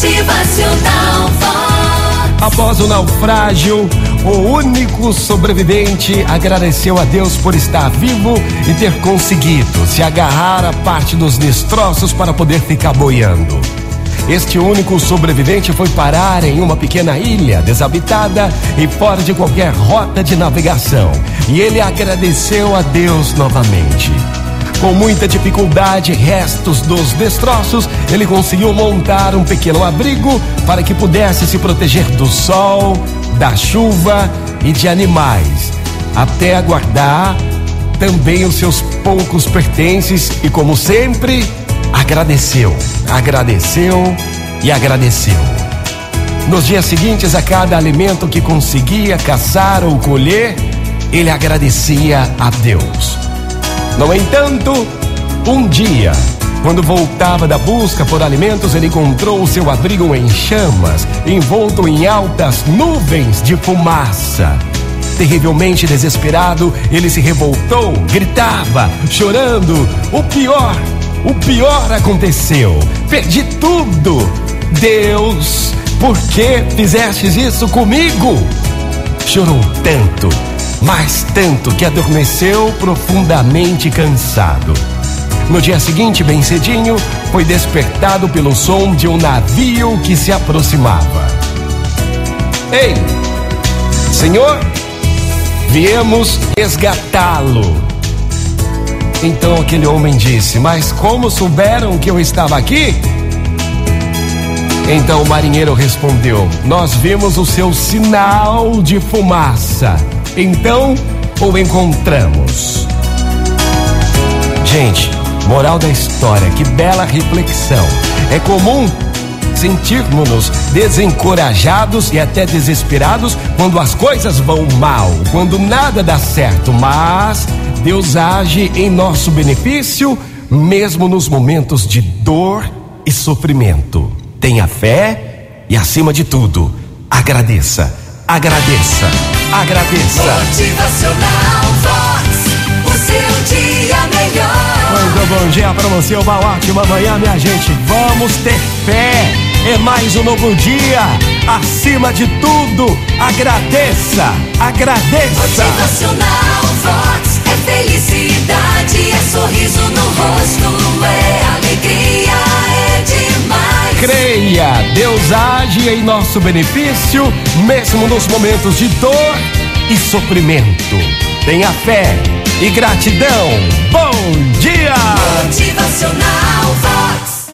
Motivacional. Após o naufrágio, o único sobrevivente agradeceu a Deus por estar vivo e ter conseguido se agarrar a parte dos destroços para poder ficar boiando. Este único sobrevivente foi parar em uma pequena ilha desabitada e fora de qualquer rota de navegação. E ele agradeceu a Deus novamente. Com muita dificuldade, restos dos destroços, ele conseguiu montar um pequeno abrigo para que pudesse se proteger do sol, da chuva e de animais, até aguardar também os seus poucos pertences e, como sempre, agradeceu, agradeceu e agradeceu. Nos dias seguintes, a cada alimento que conseguia caçar ou colher, ele agradecia a Deus. No entanto, um dia, quando voltava da busca por alimentos, ele encontrou seu abrigo em chamas, envolto em altas nuvens de fumaça. Terrivelmente desesperado, ele se revoltou, gritava, chorando. O pior, o pior aconteceu. Perdi tudo. Deus, por que fizestes isso comigo? Chorou tanto, mas tanto que adormeceu profundamente cansado. No dia seguinte, bem cedinho, foi despertado pelo som de um navio que se aproximava. Ei, senhor, viemos resgatá-lo. Então aquele homem disse: Mas como souberam que eu estava aqui? Então o marinheiro respondeu: Nós vimos o seu sinal de fumaça. Então o encontramos. Gente, moral da história, que bela reflexão. É comum sentirmos-nos desencorajados e até desesperados quando as coisas vão mal, quando nada dá certo, mas Deus age em nosso benefício, mesmo nos momentos de dor e sofrimento. Tenha fé e, acima de tudo, agradeça, agradeça, agradeça. Motivacional Vox. O seu dia melhor. Muito bom dia pra você, uma ótima manhã, minha gente. Vamos ter fé. É mais um novo dia. Acima de tudo, agradeça, agradeça. Motivacional Vox. É felicidade, é sorriso no rosto, Creia, Deus age em nosso benefício, mesmo nos momentos de dor e sofrimento. Tenha fé e gratidão. Bom dia! Motivacional Vox.